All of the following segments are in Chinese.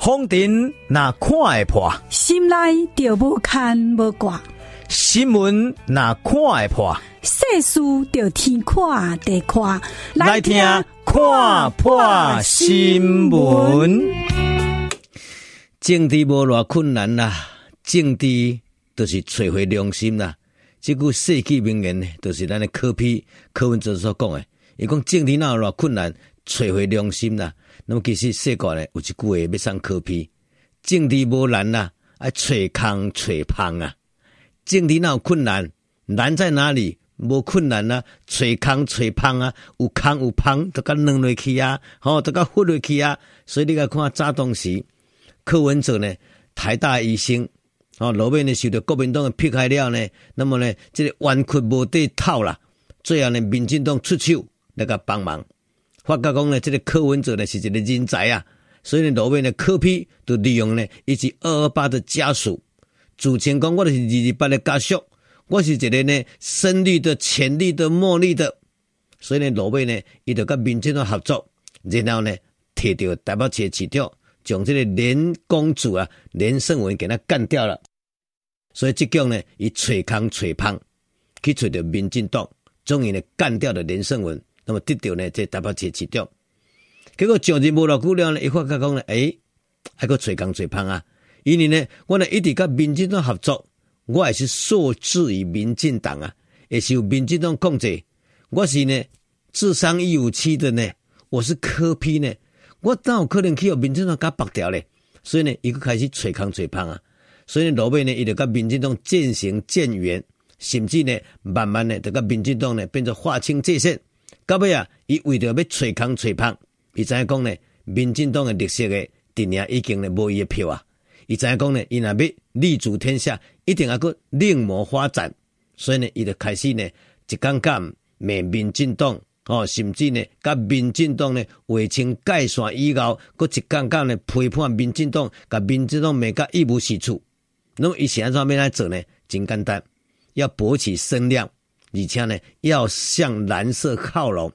风尘那看会破，心内就无牵无挂；新闻那看会破，世事就天看地看。来听看破新闻。政治无偌困难啦，政治就是找回良心啦。这句世纪名言呢，就是咱的科批柯文哲所讲的。伊讲政治哪有偌困难，找回良心啦。那么其实世界呢，有一句话要送柯 P，政治无难呐，爱找空找胖啊。政治哪有困难？难在哪里？无困难啊，找空找胖啊，有空有胖，都甲软落去啊，吼，都甲屈落去啊。所以你甲看早当时，柯文哲呢，台大医生，哦，后面呢受到国民党的迫害了呢，那么呢，这个冤屈无地讨啦，最后呢，民进党出手来甲帮忙。发觉讲呢，这个柯文哲呢是一个人才啊，所以呢，路边的柯 P 就利用呢，以及二二八的家属，主张讲我就是二二八的家属，我是一个呢，深绿的、浅绿的、墨绿的，所以呢，路边呢，伊就跟民进党合作，然后呢，摕到台北市市长，将这个连公主啊，连胜文给他干掉了，所以这样呢，伊吹康吹胖，去揣到民进党，终于呢，干掉了连胜文。那么得到呢，这台北市市长，结果上日无偌久了呢，伊发觉讲呢，诶，还个吹工吹胖啊！因为呢，我呢一直跟民进党合作，我也是受制于民进党啊，也是有民进党控制。我是呢智商一五七的呢，我是科批呢，我哪有可能去有民进党甲绑掉呢？所以呢，伊个开始吹工吹胖啊！所以呢，路尾呢，伊就跟民进党渐行渐远，甚至呢，慢慢呢，这个民进党呢，变成划清界限。到尾啊，伊为着要吹空吹胖，伊知影讲呢，民进党的绿色的阵营已经呢无伊的票啊。伊知影讲呢，伊若要立足天下，一定要搁另谋发展。所以呢，伊就开始呢，一竿竿骂民进党哦，甚至呢，甲民进党呢划清界线以后，搁一竿竿呢批判民进党，甲民进党骂甲一无是处。那么伊是安怎要来做呢？真简单，要博取声量。而且呢，要向蓝色靠拢，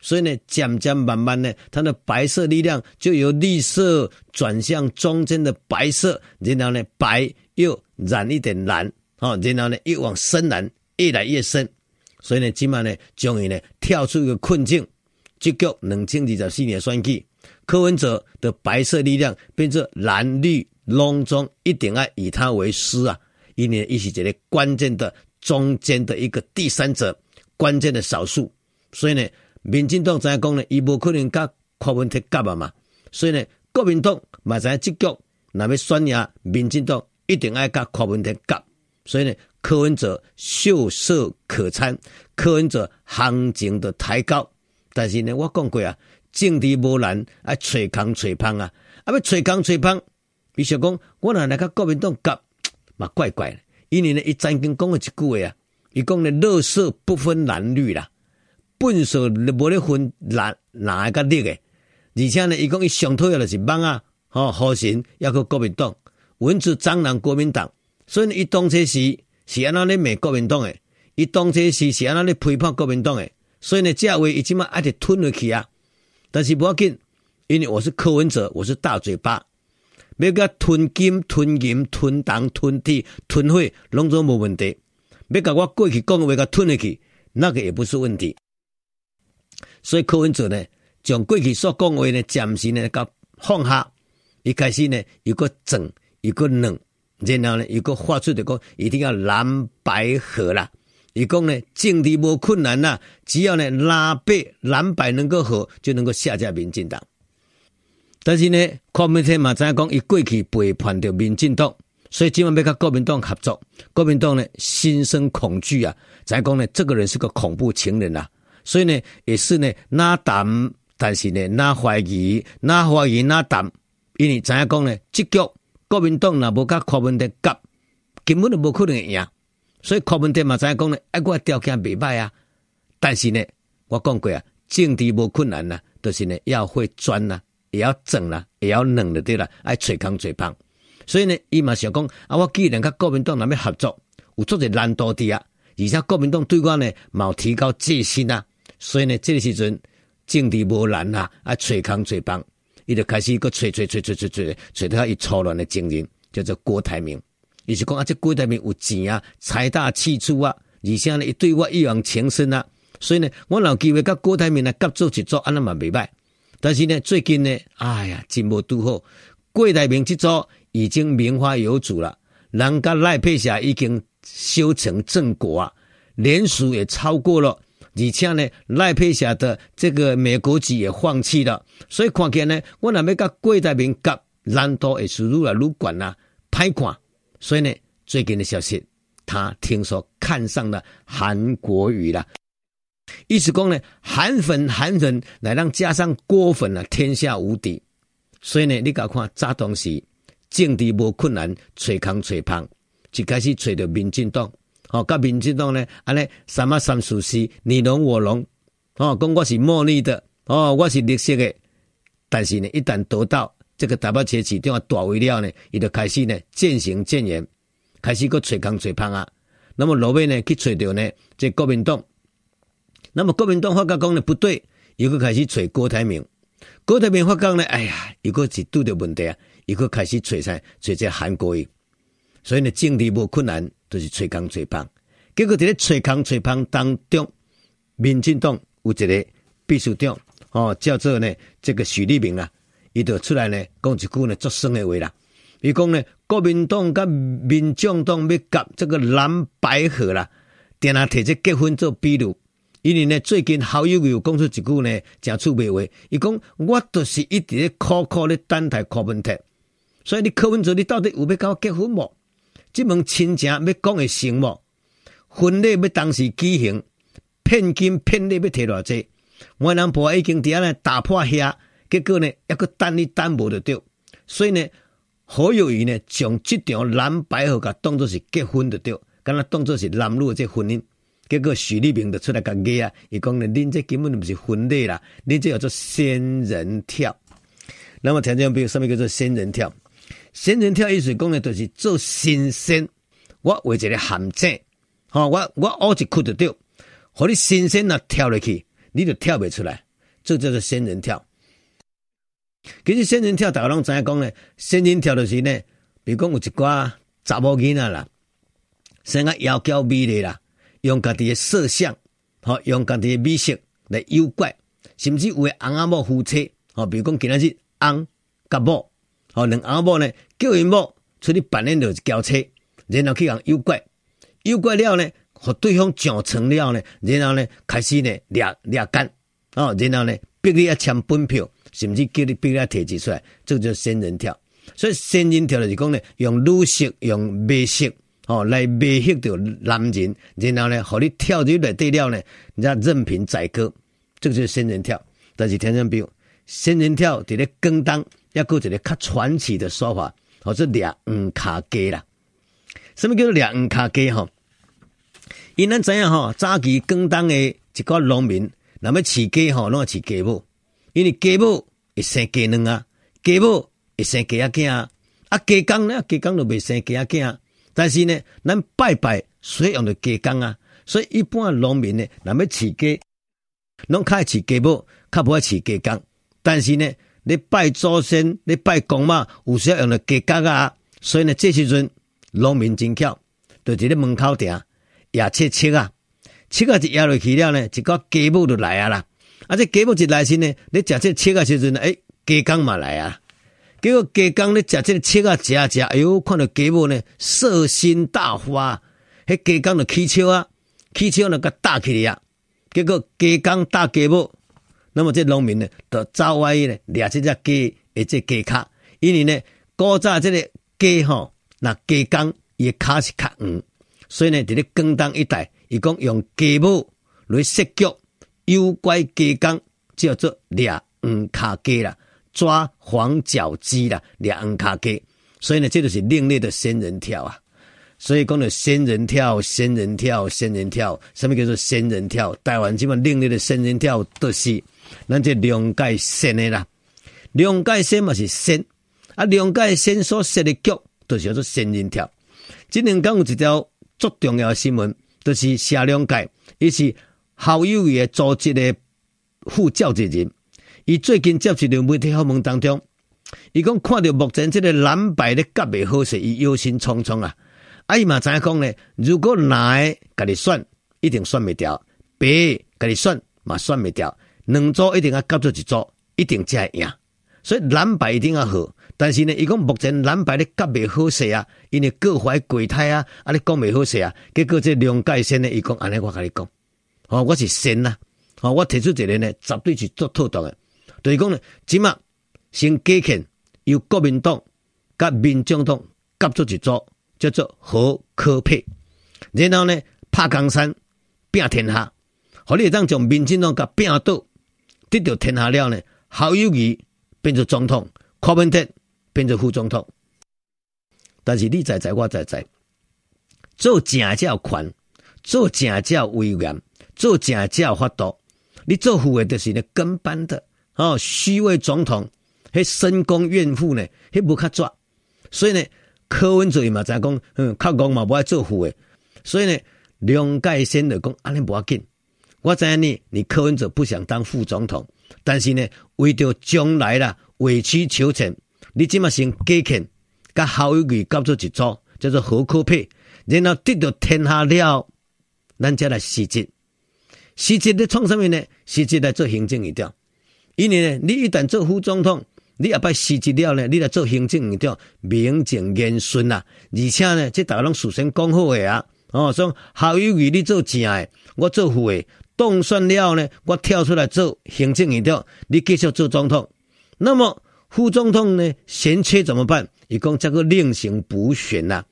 所以呢，渐渐慢慢呢，它的白色力量就由绿色转向中间的白色，然后呢，白又染一点蓝，哦，然后呢，又往深蓝越来越深，所以呢，今晚呢，终于呢，跳出一个困境，结局两千二十四年选举，柯文哲的白色力量变成蓝绿拢中，一定要以他为师啊，因为一起这个关键的。中间的一个第三者，关键的少数，所以呢，民进党怎样讲呢？伊无可能甲柯文哲夹啊嘛，所以呢，国民党嘛知影这局，若要选赢民进党，一定爱甲柯文哲夹，所以呢，柯文哲秀色可餐，柯文哲行情的抬高，但是呢，我讲过啊，政治无难，啊吹空吹胖啊，啊要吹空吹胖，比如讲，我若来甲国民党夹，嘛怪怪的。因为呢，伊曾经讲过一句话啊，伊讲呢，垃圾不分男女啦，粪扫无咧分男哪一个绿诶，而且呢，伊讲伊上讨厌的是蠓啊，吼，好神，抑个国民党，蚊子蟑螂国民党，所以呢，伊当初时是安那咧骂国民党诶，伊当初时是安那咧批判国民党诶，所以呢，这话伊即马一直吞落去啊，但是不要紧，因为我是柯文哲，我是大嘴巴。要甲吞金、吞银、吞铜、吞地、吞血，拢总无问题。要甲我过去讲的话甲吞下去，那个也不是问题。所以柯文哲呢，将过去所讲话呢，暂时呢，甲放下。一开始呢，有个整，有个冷，然后呢，有个发出的讲，一定要蓝白合啦。伊讲呢，政治无困难啦，只要呢，蓝白蓝白能够合，就能够下架民进党。但是呢，国民党嘛知影讲，伊过去背叛着民进党，所以今晚要跟国民党合作。国民党呢心生恐惧啊，知影讲呢，这个人是个恐怖情人啊，所以呢，也是呢，那胆，但是呢，那怀疑，那怀疑，那胆，因为知影讲呢，这局国民党若无甲国民党夹，根本就无可能赢。所以国民党嘛知影讲呢，哎，我条件未歹啊，但是呢，我讲过啊，政治无困难呐，就是呢，要会钻呐。也要整啦，也要冷的对啦，爱吹空吹胖，所以呢，伊嘛想讲啊，我既然甲国民党那边合作，有做者难度的啊，而且国民党对我呢，冇提高戒心啊，所以呢，这个时阵政治无难啊，爱吹空吹胖，伊就开始个找找找找找找，找到伊错乱的情人，叫做郭台铭。伊是讲啊，这郭台铭有钱啊，财大气粗啊，而且呢，伊对我一往情深啊，所以呢，我有机会甲郭台铭来合作一组，安尼嘛袂歹。但是呢，最近呢，哎呀，真无拄好，郭台铭这组已经名花有主了，人家赖佩霞已经修成正果啊，连署也超过了。而且呢，赖佩霞的这个美国籍也放弃了，所以看见呢，我若要甲郭台铭夹，难度也是愈来愈悬啊，歹看。所以呢，最近的消息，他听说看上了韩国瑜了，意思讲呢，韩粉韩粉来让加上郭粉啊，天下无敌。所以呢，你搞看早当时政治无困难，找康找胖，就开始找到民进党。哦，甲民进党呢，安尼三马三叔是你侬我侬，哦，讲我是茉莉的，哦，我是绿色的，但是呢，一旦得到这个台北市市长大位了呢，伊就开始呢渐行渐远，开始个找工找胖啊。那么落尾呢去找到呢，这国民党，那么国民党发觉讲呢不对，又个开始找郭台铭，郭台铭发觉呢，哎呀，又个是拄着问题啊，又个开始找啥找这韩国瑜，所以呢，政治无困难。都是吹空吹胖，结果在咧吹空吹胖当中，民进党有一个秘书长哦，叫做呢这个许立明啦，伊就出来呢讲一句呢作声的话啦。伊讲呢国民党甲民进党要夹这个蓝白河啦，定下提这结婚做比如，因为呢最近好友又讲出一句呢真趣味话，伊讲我都是一直咧苦苦咧等待柯文哲，所以你柯文哲你到底有要甲我结婚无？即门亲情要讲会成无？婚礼要当时举行，聘金聘礼要摕偌济？我男婆已经伫安尼打破遐，结果呢，抑搁等你等无就对。所以呢，好友宜呢，将这场蓝白合甲当作是结婚就对，敢若当作是男女的这婚姻。结果许立明就出来甲讲啊，伊讲呢，恁这根本就不是婚礼啦，恁这叫做仙人跳。那么听众朋友，什么叫做仙人跳？仙人跳意思讲的，就是做新鲜。我画一个陷阱，吼，我我挖一窟就对，互你新鲜啊跳入去，你就跳不出来。这叫做仙人跳。其实仙人跳大家拢知影讲呢，仙人跳就是呢，比如讲有一寡查某囡仔啦，生个窈窕美丽啦，用家己的色相，吼，用家己的美色来诱拐，甚至有个翁仔某夫妻，吼，比如讲今仔日翁甲某，吼，两翁仔某呢。叫因某出去扮演着交车，然后去人诱拐，诱拐了呢，和对方上床了呢，然后呢开始呢掠掠奸，哦，然后呢逼你要签本票，甚至叫你逼你要提钱出来，这个叫仙人跳。所以仙人跳就是讲呢，用女色用美色哦来媚吓着男人，然后呢和你跳入来对了呢，人家任凭宰割，这个就是仙人跳。但是听众朋友，仙人跳伫咧广东也搁一个较传奇的说法。或者俩黄卡鸡啦，什么叫做俩黄卡鸡？吼，因咱知影吼，早期广东的一个农民，那么饲鸡吼，拢饲鸡母，因为鸡母会生鸡卵啊，鸡母会生鸡仔囝啊，啊鸡公呢，鸡公就未生鸡仔囝，但是呢，咱拜拜所以用的鸡公啊，所以一般农民呢，那么饲鸡，拢较爱饲鸡母，较不爱饲鸡公，但是呢。你拜祖先，你拜公妈，有时候用了鸡公啊，所以呢，这时阵农民真巧，就伫咧门口埕压切切啊，切啊就压落去了呢，一个鸡母就来啊啦，啊这鸡母一来时呢，你食这切啊时阵，诶，鸡公嘛来啊，结果鸡公咧食这切啊食啊食，哎哟，看到鸡母呢色心大发，迄鸡公就起笑啊，起笑呢个打起来啊，结果鸡公打鸡母。那么这农民呢，就走歪咧，掠这只鸡，诶，这鸡脚，因为呢，古早这个鸡吼，那鸡公伊脚是较黄，所以呢，伫咧广东一带，伊讲用鸡母来设局，诱拐鸡公，叫做掠黄脚鸡啦，抓黄脚鸡啦，掠黄脚鸡，所以呢，这就是另类的仙人跳啊。所以讲的仙人跳，仙人跳，仙人跳，什么叫做仙人跳？台湾基本另类的仙人跳都是。咱这两界仙的啦，两界仙嘛是仙，啊两界仙所设的局，就叫做仙人跳。今两天有一条足重要的新闻，就是下两界，伊是好友会组织的副召集人，伊最近接受了媒体访问当中，伊讲看到目前这个蓝白的甲未好势，伊忧心忡忡啊！啊，伊嘛知影讲呢，如果蓝的家己选，一定选未掉；白的家己选嘛选未掉。两组一定要夹做一组，一定才会赢。所以蓝白一定要好。但是呢，伊讲目前蓝白的甲未好势啊，因为各怀鬼胎啊，啊，你讲未好势啊。结果这龙介先呢，伊讲安尼，我甲你讲，哦，我是神呐，哦，我提出一个呢，绝对是做妥当的。就是讲呢，即马先加权由国民党甲民进党合作一组，叫做好可配。然后呢，拍江山拼天下，互你会当将民进党甲拼倒，得到天下了呢，侯友谊变做总统，柯文哲变做副总统。但是你知知我知知，做正才有权，做正才有威严，做正才有法度。你做副的就是呢跟班的。哦，虚位总统，迄深宫怨妇呢，迄无较抓，所以呢，柯文哲嘛在讲，嗯，较戆嘛无爱做副诶，所以呢，梁介先就讲安尼无要紧，我知影你，你柯文哲不想当副总统，但是呢，为着将来啦，委曲求全，你即马先加权，甲侯友宜搞做一组，叫做好可配，然后得到天下了，咱再来实质，实质咧创什么呢？实质来做行政院长。因为呢，你一旦做副总统，你也拜辞职了呢，你来做行政院长，名正言顺呐。而且呢，这大家拢事先讲好的啊。哦，说校友宜你做正的，我做副的，当选了呢，我跳出来做行政院长，你继续做总统。那么副总统呢，嫌缺怎么办？伊讲这个另行补选呐。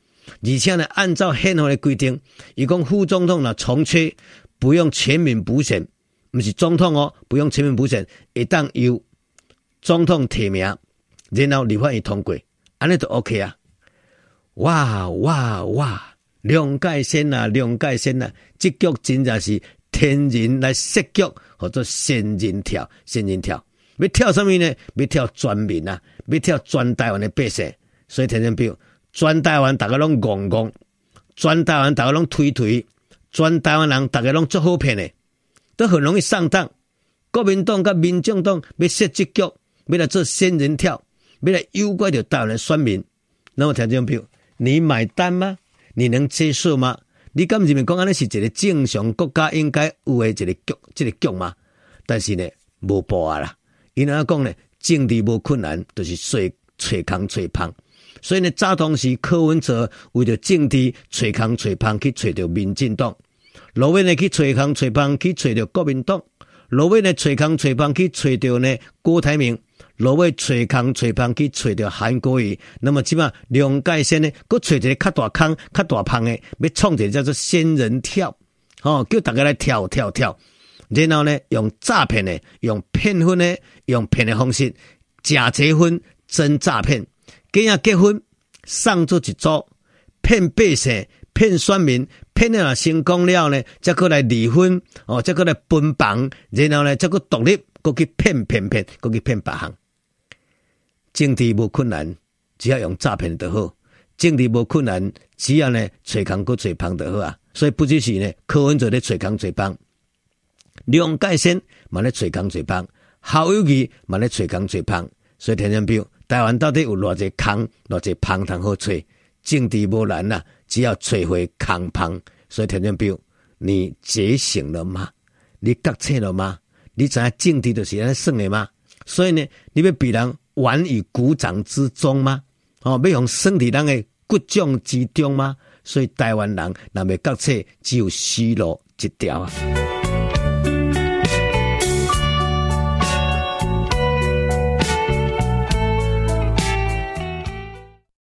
而且呢，按照宪法的规定，伊讲副总统呢，从缺不用全民补选。毋是总统哦，不用全民补选，一旦由总统提名，然后立法院通过，安尼就 OK 啊！哇哇哇！龙介先啊，龙介先啊，这局真正是天人来设局，或者仙人跳，仙人跳，要跳什么呢？要跳全民啊，要跳全台湾的百姓。所以听众朋友，全台湾大家拢戆戆，全台湾大家拢推推，全台湾人大家拢做好骗的。都很容易上当，国民党跟民众党要设这局，为了做仙人跳，为了诱拐着大人选民。那么听众朋友，你买单吗？你能接受吗？你敢认为讲安尼是一个正常国家应该有的一个局，这个局吗？但是呢，无报啊啦。因为讲呢，政治无困难，就是找找空找胖。所以呢，早当时柯文哲为了政治找空找胖去找着民进党。罗威呢去找空找胖去找着国民党，罗威呢找空找胖去找着呢郭台铭，罗威找空找胖去找着韩国瑜。那么起码龙介先呢，搁找一个较大空、较大胖的，要创一个叫做仙人跳，哦，叫大家来跳跳跳。然后呢，用诈骗的、用骗婚的、用骗的方式假结婚真诈骗，跟人结婚上做一组骗百姓。骗选民，骗了成功了呢，再过来离婚哦，再过来分房，然后呢，再过独立，过去骗骗骗，过去骗别行。政治无困难，只要用诈骗就好；政治无困难，只要呢找空过找胖就好啊。所以不只是呢，柯文哲咧找空找胖，龙介先嘛咧找空找胖，侯友宜嘛咧找空找胖。所以听听表，台湾到底有偌济空，偌济胖通好找？政治无难、啊。只要摧毁康胖，所以听众朋友，你觉醒了吗？你觉醒了吗？你知影政治就是安尼算的吗？所以呢，你要被人玩于股掌之中吗？哦，要用身体人的骨掌之中吗？所以台湾人若要觉醒，只有死路一条啊！